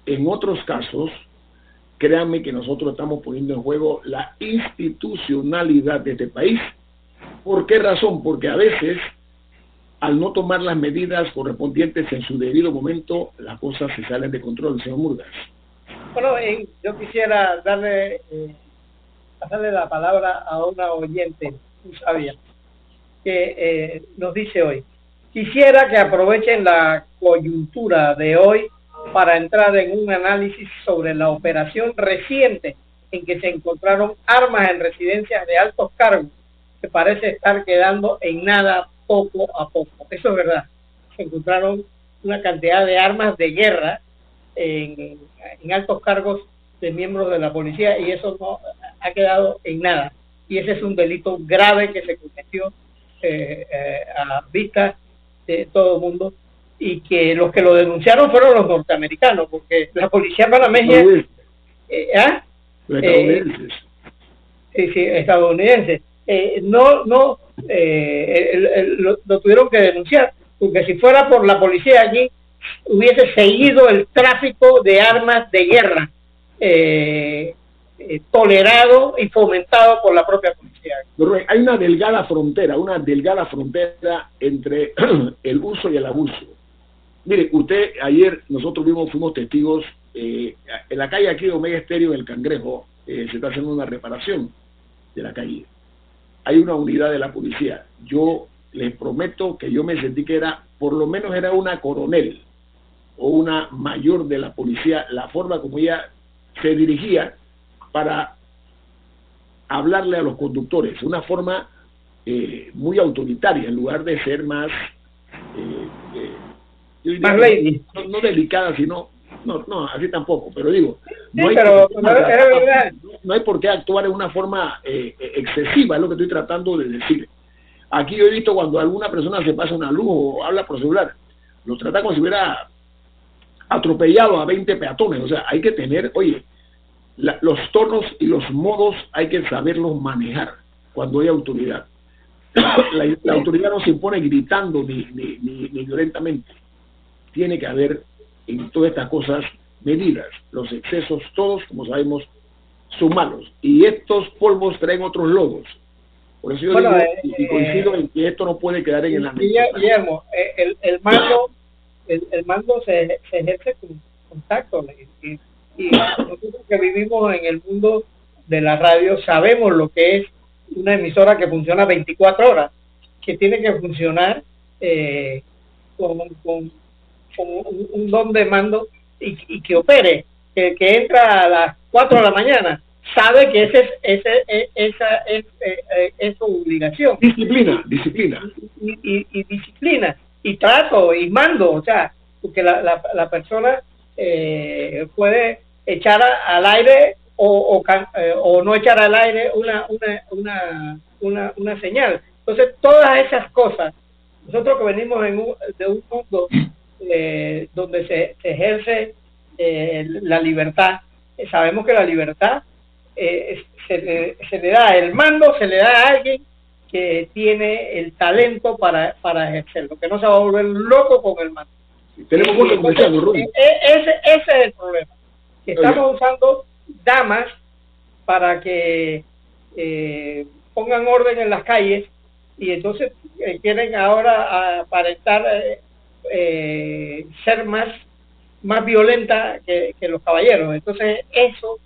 en otros casos, créanme que nosotros estamos poniendo en juego la institucionalidad de este país. ¿Por qué razón? Porque a veces, al no tomar las medidas correspondientes en su debido momento, las cosas se salen de control, señor Murgas. Bueno, eh, yo quisiera darle, eh, pasarle la palabra a una oyente, sabia que eh, nos dice hoy. Quisiera que aprovechen la coyuntura de hoy para entrar en un análisis sobre la operación reciente en que se encontraron armas en residencias de altos cargos, que parece estar quedando en nada poco a poco. Eso es verdad. Se encontraron una cantidad de armas de guerra en, en altos cargos de miembros de la policía y eso no ha quedado en nada. Y ese es un delito grave que se cometió eh, eh, a vista de todo el mundo y que los que lo denunciaron fueron los norteamericanos, porque la policía panameña... Eh, ¿ah? estadounidenses. sí, sí, estadounidenses. no, no, lo, lo, tuvieron que denunciar, porque si fuera por la policía allí, hubiese seguido el tráfico de armas de guerra. Eh, eh, tolerado y fomentado por la propia policía. hay una delgada frontera, una delgada frontera entre el uso y el abuso. Mire, usted ayer nosotros vimos, fuimos testigos eh, en la calle aquí de Omega Estéreo, en el Cangrejo, eh, se está haciendo una reparación de la calle. Hay una unidad de la policía. Yo les prometo que yo me sentí que era, por lo menos era una coronel o una mayor de la policía, la forma como ella se dirigía para hablarle a los conductores, una forma eh, muy autoritaria, en lugar de ser más, eh, eh, más no, delicada, sino, no, no, así tampoco, pero digo, no, hay, no, hay por qué actuar en una forma excesiva, es lo que estoy tratando de decir. Aquí yo he visto cuando alguna persona se pasa una luz o habla por celular, lo trata como si hubiera atropellado a 20 peatones, o sea, hay que tener, oye, los tonos y los modos hay que saberlos manejar cuando hay autoridad. la, autoridad no se impone gritando ni, ni, violentamente. Tiene que haber en todas estas cosas medidas. Los excesos, todos, como sabemos, son malos. Y estos polvos traen otros logos. Por eso yo digo, y, coincido en que esto no puede quedar en el Guillermo, eh, el, el mando, el, el mando se, se ejerce con contacto. Y, y nosotros que vivimos en el mundo de la radio sabemos lo que es una emisora que funciona 24 horas, que tiene que funcionar eh, con, con, un, don de mando y, que opere, que, que, entra a las 4 de la mañana, sabe que ese es, ese, e, esa es, eh, eh, es, su obligación. Disciplina, disciplina. Y, y, disciplina, y trato, y mando, o sea, porque la, la, la persona eh, puede echar al aire o, eh, o, no echar al aire una, una, una, una, una señal. Entonces, todas esas cosas, nosotros que venimos en de un mundo eh, donde se, ejerce eh, la libertad, sabemos que la libertad se, le, se le da el mando, se le da a alguien que tiene el talento para, para ejercerlo, que no se va a volver loco con el mando. Tenemos ese, ese es el problema estamos usando damas para que eh, pongan orden en las calles y entonces eh, quieren ahora aparentar eh, ser más más violenta que, los caballeros. Entonces eso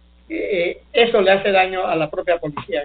eso le hace daño a la propia policía.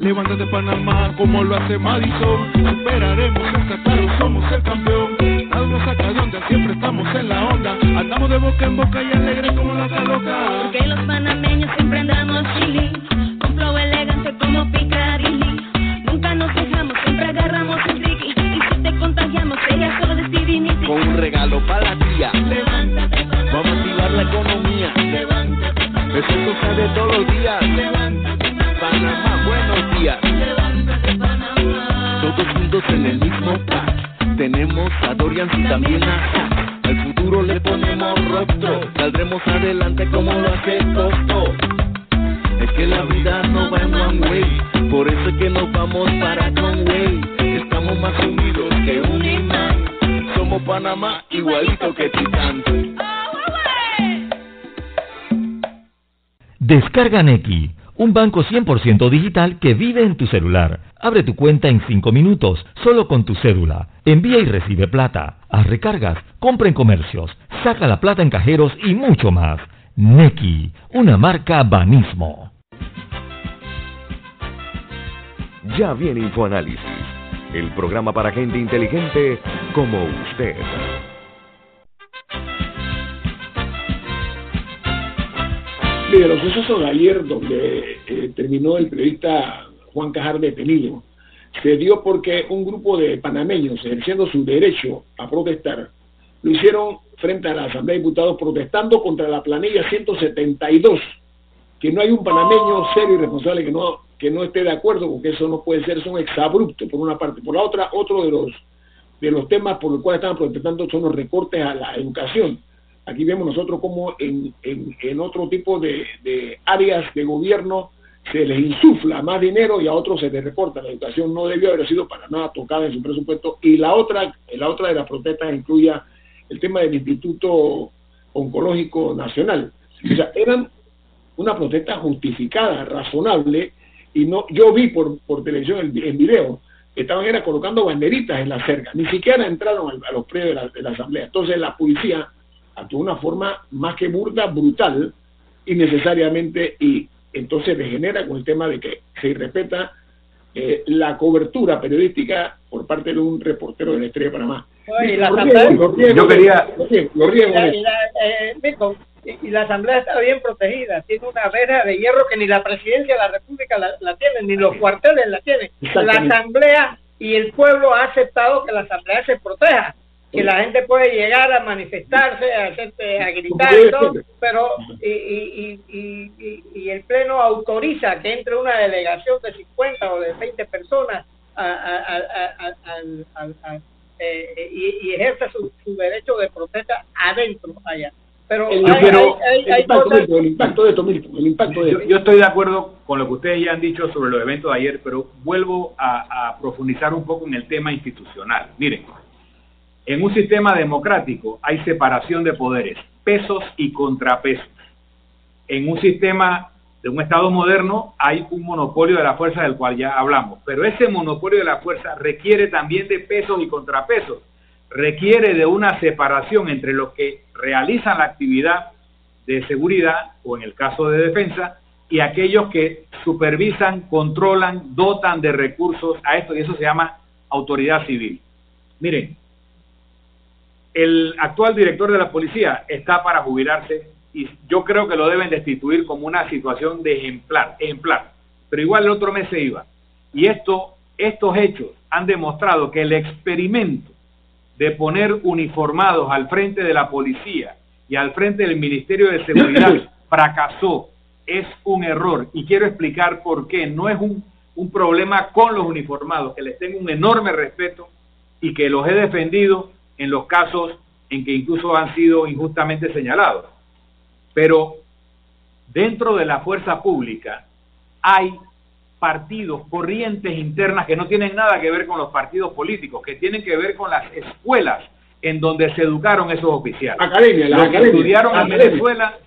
Levántate Panamá como lo hace Madison. Superaremos esta claro, somos el campeón. Algo saca de onda, siempre estamos en la onda. Andamos de boca en boca y alegre como la loca. Porque los panameños siempre andamos chili. Con flow elegante como Picarilli. Nunca nos dejamos, siempre agarramos el ricky. Y si te contagiamos, sería solo de Stevie Con un regalo para la tía. Levántate Panamá. Vamos a activar la economía. Levántate Panamá. Eso sucede todos los días. Levántate días. Todos juntos en el mismo pack. Tenemos a Dorian y también a. Al futuro le ponemos rostro. Saldremos adelante como lo hace Costo. Es que la vida no va en one way. Por eso es que nos vamos para Conway. Estamos más unidos que un imán. Somos Panamá igualito que Titán. Descarga Neki un banco 100% digital que vive en tu celular. Abre tu cuenta en 5 minutos, solo con tu cédula. Envía y recibe plata. Haz recargas, compra en comercios, saca la plata en cajeros y mucho más. Neki, una marca Banismo. Ya viene InfoAnálisis, el programa para gente inteligente como usted. De los sucesos de ayer, donde eh, terminó el periodista Juan Cajar detenido, se dio porque un grupo de panameños, ejerciendo su derecho a protestar, lo hicieron frente a la Asamblea de Diputados protestando contra la planilla 172, que no hay un panameño serio y responsable que no, que no esté de acuerdo, porque eso no puede ser, es un exabrupto por una parte. Por la otra, otro de los, de los temas por los cuales estaban protestando son los recortes a la educación Aquí vemos nosotros como en, en, otro tipo de, áreas de gobierno se les insufla más dinero y a otros se les recorta. La educación no debió haber sido para nada tocada en su presupuesto. Y la otra, la otra de las protestas incluye el tema del Instituto Oncológico Nacional. O sea, eran una protesta justificada, razonable, y no yo vi por, por televisión en, video, estaban era colocando banderitas en la cerca, ni siquiera entraron a, los predios de la, de la asamblea. Entonces la policía actuó de una forma más que burda, brutal, innecesariamente, y entonces degenera con el tema de que se respeta eh, la cobertura periodística por parte de un reportero de la Estrella de Panamá. y la asamblea, yo quería... y, la asamblea está bien protegida, tiene una vera de hierro que ni la presidencia de la República la, tiene, ni los cuarteles la tienen. La asamblea y el pueblo ha aceptado que la asamblea se proteja que la gente puede llegar a manifestarse, a, hacerte, a gritar y todo, pero y, y, y, y, el Pleno autoriza que entre una delegación de 50 o de 20 personas a, a, a, eh, y, ejerza su, su, derecho de protesta adentro allá. Pero el, impacto, de esto, el impacto de yo, yo, estoy de acuerdo con lo que ustedes ya han dicho sobre los eventos de ayer, pero vuelvo a, a profundizar un poco en el tema institucional. Miren, En un sistema democrático hay separación de poderes, pesos y contrapesos. En un sistema de un Estado moderno hay un monopolio de la fuerza del cual ya hablamos, pero ese monopolio de la fuerza requiere también de pesos y contrapesos, requiere de una separación entre los que realizan la actividad de seguridad o en el caso de defensa y aquellos que supervisan, controlan, dotan de recursos a esto y eso se llama autoridad civil. Miren, el actual director de la policía está para jubilarse y yo creo que lo deben destituir como una situación de ejemplar, ejemplar. Pero igual el otro mes se iba. Y esto, estos hechos han demostrado que el experimento de poner uniformados al frente de la policía y al frente del Ministerio de Seguridad fracasó. Es un error. Y quiero explicar por qué. No es un, un problema con los uniformados, que les tengo un enorme respeto y que los he defendido en los casos en que incluso han sido injustamente señalados. Pero dentro de la fuerza pública hay partidos, corrientes internas que no tienen nada que ver con los partidos políticos, que tienen que ver con las escuelas en donde se educaron esos oficiales. Academia, los que estudiaron en Venezuela,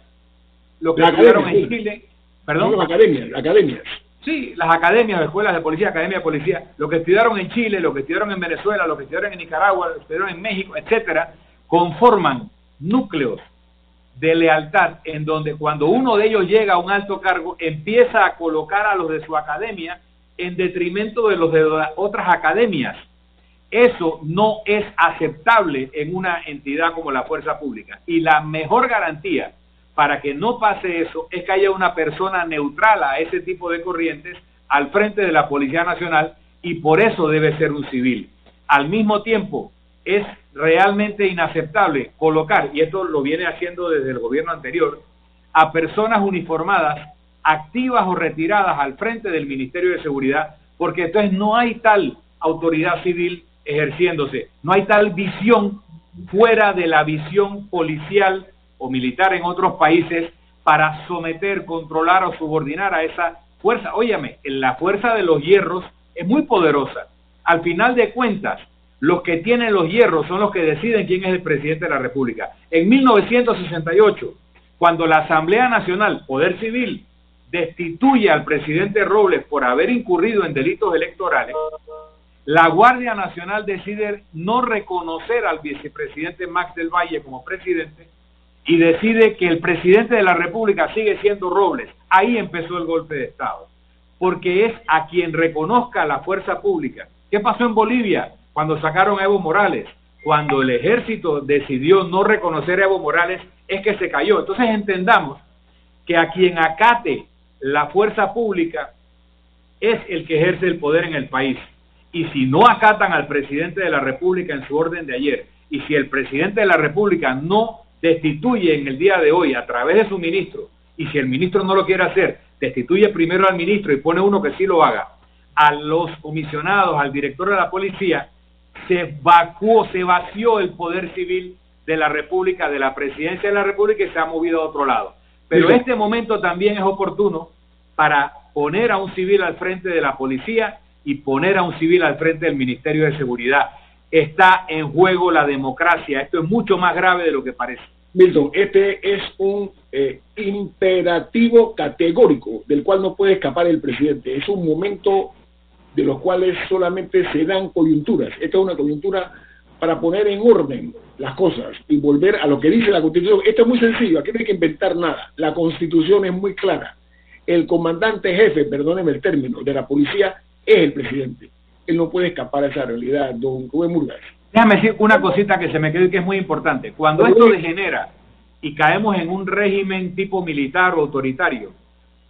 los que estudiaron en Chile, perdón. las academias, academias. Sí, las academias, las escuelas de policía, academia de policía, los que estudiaron en Chile, los que estudiaron en Venezuela, los que estudiaron en Nicaragua, los que estudiaron en México, etcétera, conforman núcleos de lealtad en donde cuando uno de ellos llega a un alto cargo empieza a colocar a los de su academia en detrimento de los de otras academias. Eso no es aceptable en una entidad como la fuerza pública. Y la mejor garantía para que no pase eso es que haya una persona neutral a ese tipo de corrientes al frente de la Policía Nacional y por eso debe ser un civil. Al mismo tiempo, es realmente inaceptable colocar, y esto lo viene haciendo desde el gobierno anterior, a personas uniformadas, activas o retiradas al frente del Ministerio de Seguridad, porque entonces no hay tal autoridad civil ejerciéndose, no hay tal visión fuera de la visión policial o militar en otros países para someter, controlar o subordinar a esa fuerza. Óyame, la fuerza de los hierros es muy poderosa. Al final de cuentas, los que tienen los hierros son los que deciden quién es el presidente de la República. En 1968, cuando la Asamblea Nacional, Poder Civil, destituye al presidente Robles por haber incurrido en delitos electorales, la Guardia Nacional decide no reconocer al vicepresidente Max del Valle como presidente y decide que el presidente de la República sigue siendo Robles. Ahí empezó el golpe de Estado, porque es a quien reconozca la fuerza pública. ¿Qué pasó en Bolivia? cuando sacaron a Evo Morales, cuando el ejército decidió no reconocer a Evo Morales, es que se cayó. Entonces entendamos que a quien acate la fuerza pública es el que ejerce el poder en el país. Y si no acatan al presidente de la República en su orden de ayer, y si el presidente de la República no destituye en el día de hoy a través de su ministro, y si el ministro no lo quiere hacer, destituye primero al ministro y pone uno que sí lo haga, a los comisionados, al director de la policía, se vacuó, se vació el poder civil de la República, de la presidencia de la República y se ha movido a otro lado. Pero este momento también es oportuno para poner a un civil al frente de la policía y poner a un civil al frente del Ministerio de Seguridad. Está en juego la democracia. Esto es mucho más grave de lo que parece. Milton, este es un eh, imperativo categórico del cual no puede escapar el presidente. Es un momento de los cuales solamente se dan coyunturas. Esta es una coyuntura para poner en orden las cosas y volver a lo que dice la Constitución. Esto es muy sencillo, aquí no hay que inventar nada. La Constitución es muy clara. El comandante jefe, perdóneme el término, de la policía es el presidente. Él no puede escapar a esa realidad, don Rubén Murgas. Déjame decir una cosita que se me quedó y que es muy importante. Cuando esto degenera y caemos en un régimen tipo militar o autoritario,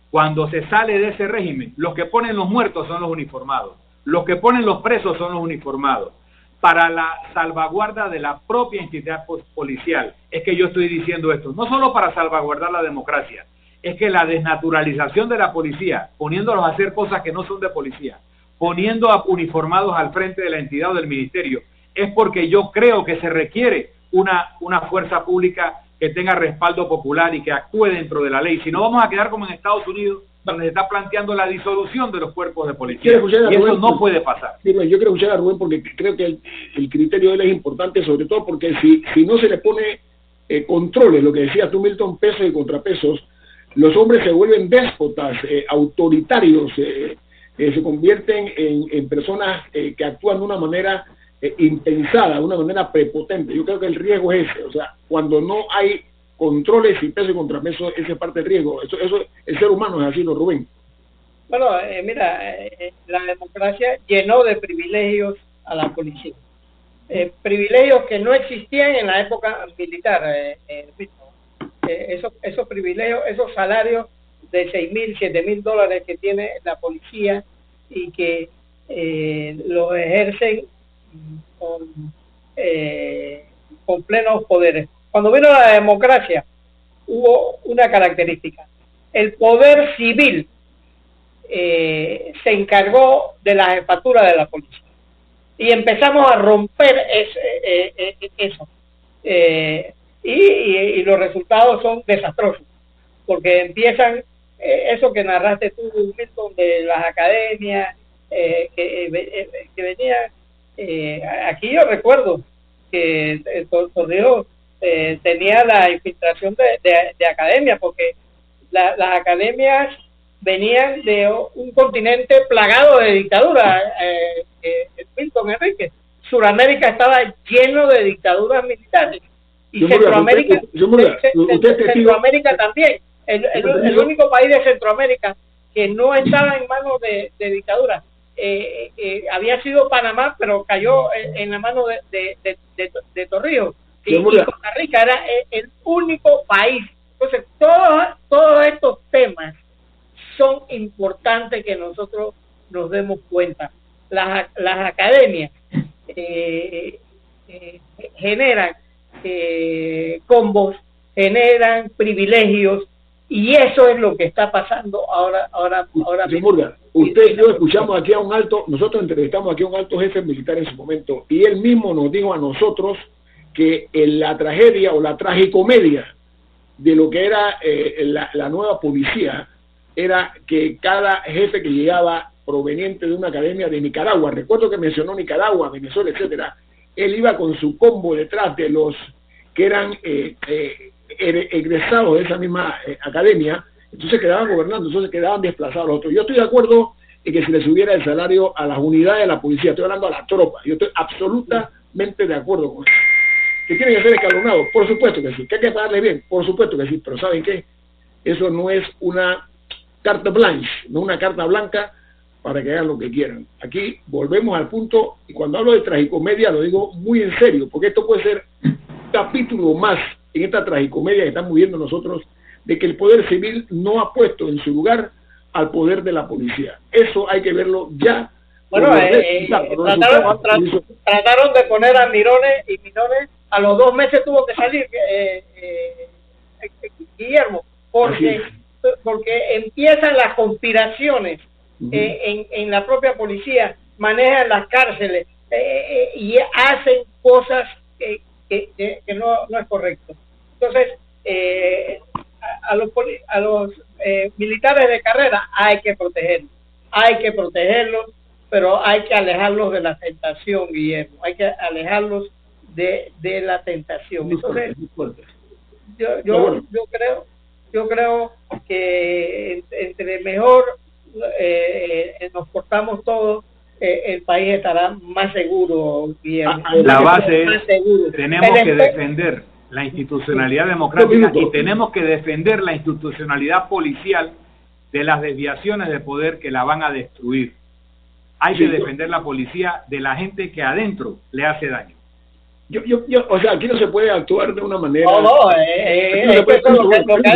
cuando se sale de ese régimen, los que ponen los muertos son los uniformados, los que ponen los presos son los uniformados. Para la salvaguarda de la propia entidad policial, es que yo estoy diciendo esto, no solo para salvaguardar la democracia, es que la desnaturalización de la policía, poniéndolos a hacer cosas que no son de policía, poniendo a uniformados al frente de la entidad o del ministerio, es porque yo creo que se requiere una, una fuerza pública que tenga respaldo popular y que actúe dentro de la ley. Si no, vamos a quedar como en Estados Unidos, donde se está planteando la disolución de los cuerpos de policía. Y eso no puede pasar. Sí, bueno, yo quiero escuchar a Rubén porque creo que el, el criterio de él es importante, sobre todo porque si, si no se le pone eh, controles, lo que decías tú, Milton, pesos y contrapesos, los hombres se vuelven déspotas, eh, autoritarios, eh, eh, se convierten en, en personas eh, que actúan de una manera eh, impensada, de una manera prepotente. Yo creo que el riesgo es ese, o sea, cuando no hay controles y peso y contrapeso, ese es parte del riesgo. Eso, eso, el ser humano es así, ¿no, Rubén? Bueno, eh, mira, eh, la democracia llenó de privilegios a la policía. Eh, privilegios que no existían en la época militar. esos, esos privilegios, esos salarios de seis mil, siete mil dólares que tiene la policía y que eh, los ejercen con, eh, con plenos poderes. Cuando vino la democracia, hubo una característica. El poder civil eh, se encargó de la jefatura de la policía. Y empezamos a romper ese- eh, eh, eh, eso. Eh, y, y- y los resultados son desastrosos, porque empiezan eh, eso que narraste tú, Milton, de las academias, eh, que, eh, eh, que venían. aquí yo recuerdo que Tor- Torrijos eh, tenía la infiltración de, de, de academias, porque la- las academias venían de un continente plagado de dictaduras, eh, eh, Milton Enrique. Suramérica estaba lleno de dictaduras militares. Y Yo, Centroamérica, usted- usted Centroamérica también. El, el- único país de Centroamérica que no estaba en manos de, de dictadura. Eh, eh, había sido Panamá, pero cayó en, en la mano de, de, de, de- Torrijos. Y, y. Costa Rica era el, el único país. Entonces, todos, todos estos temas son importantes que nosotros nos demos cuenta. Las, las academias eh, eh, generan eh, combos, generan privilegios y eso es lo que está pasando ahora ahora ahora Murga, usted y yo escuchamos aquí a un alto, nosotros entrevistamos aquí a un alto jefe militar en su momento, y él mismo nos dijo a nosotros que en la tragedia o la tragicomedia de lo que era eh, la, la nueva policía era que cada jefe que llegaba proveniente de una academia de Nicaragua, recuerdo que mencionó Nicaragua, Venezuela, etcétera, él iba con su combo detrás de los que eran eh, eh, egresados de esa misma eh, academia, entonces quedaban gobernando, entonces quedaban desplazados los otros. Yo estoy de acuerdo en que se le subiera el salario a las unidades de la policía, estoy hablando a la tropa, yo estoy absolutamente de acuerdo con eso. ¿Que tienen que ser escalonados? Por supuesto que sí. ¿Que hay que pagarle bien? Por supuesto que sí, pero ¿saben qué? Eso no es una carta blanche, no una carta blanca para que hagan lo que quieran. Aquí volvemos al punto, y cuando hablo de tragicomedia lo digo muy en serio, porque esto puede ser capítulo más en esta tragicomedia que estamos viendo nosotros, de que el poder civil no ha puesto en su lugar al poder de la policía. Eso hay que verlo ya. Bueno, eh, eh, trataron, tra- de poner a Mirones y Mirones a los dos meses tuvo que salir eh, eh, eh, Guillermo, porque, porque empiezan las conspiraciones eh, en, en la propia policía, manejan las cárceles eh, eh, y hacen cosas que, que, que- que no, no es correcto. Entonces, eh, a, a los, a los eh, militares de carrera hay que protegerlos, hay que protegerlos, pero hay que alejarlos de la tentación, Guillermo, hay que alejarlos de, de la tentación. Entonces, yo, yo, yo creo yo creo que en- entre mejor eh, eh, nos portamos todos eh, el país estará más seguro Guillermo. La base Más es, seguro. tenemos El que defender la institucionalidad democrática y tenemos que defender la institucionalidad policial de las desviaciones de poder que la van a destruir. Hay que defender la policía de la gente que adentro le hace daño. Yo, yo, yo, o sea, aquí no se puede actuar de una manera. No, no, eh, eh, no puede- que,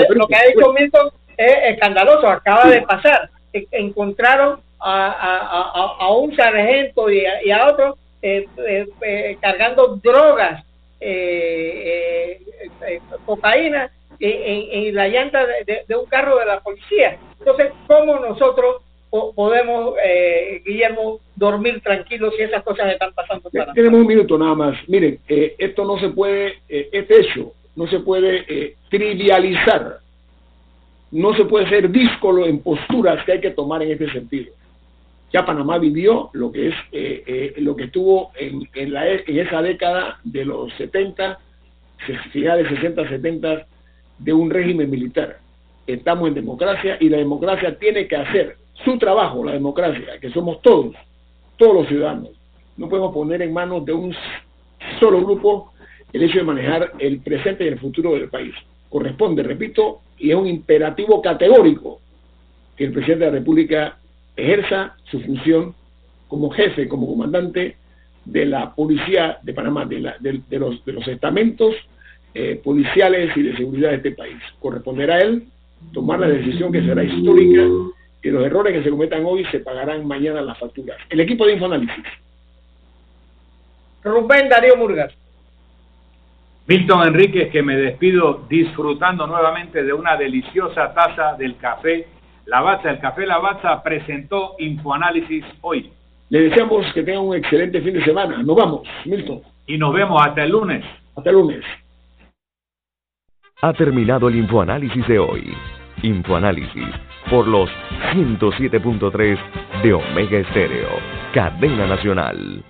que lo que ha dicho Milton es escandaloso, acaba de pasar. E- Encontraron a, a, a, un sargento y a, y a otro eh, eh, eh, cargando drogas, eh, cocaína en, en- la llanta de, de- un carro de la policía. Entonces, ¿cómo nosotros po- podemos, Guillermo, dormir tranquilos si esas cosas están pasando para Tenemos un minuto nada más. Miren, esto no se puede, este hecho no se puede trivializar. no se puede ser díscolo en posturas que hay que tomar en este sentido. Ya Panamá vivió lo que es eh, eh, lo que estuvo en, en, la, en esa década de los 70, finales 60, 70, de un régimen militar. Estamos en democracia y la democracia tiene que hacer su trabajo, la democracia, que somos todos, todos los ciudadanos. No podemos poner en manos de un solo grupo el hecho de manejar el presente y el futuro del país. Corresponde, repito, y es un imperativo categórico que el presidente de la República ejerza su función como jefe, como comandante de la policía de Panamá, de, los, de los estamentos eh, policiales y de seguridad de este país. Corresponderá a él tomar la decisión que será histórica y los errores que se cometan hoy se pagarán mañana las facturas. El equipo de Infoanálisis. Rubén Darío Murgas. Milton Enríquez, que me despido disfrutando nuevamente de una deliciosa taza del café Lavazza. El café Lavazza presentó Infoanálisis hoy. Le deseamos que tenga un excelente fin de semana. Nos vamos, Milton. Y nos vemos hasta el lunes. Hasta el lunes. Ha terminado el Infoanálisis de hoy. Infoanálisis por los 107.3 de Omega Estéreo, cadena nacional.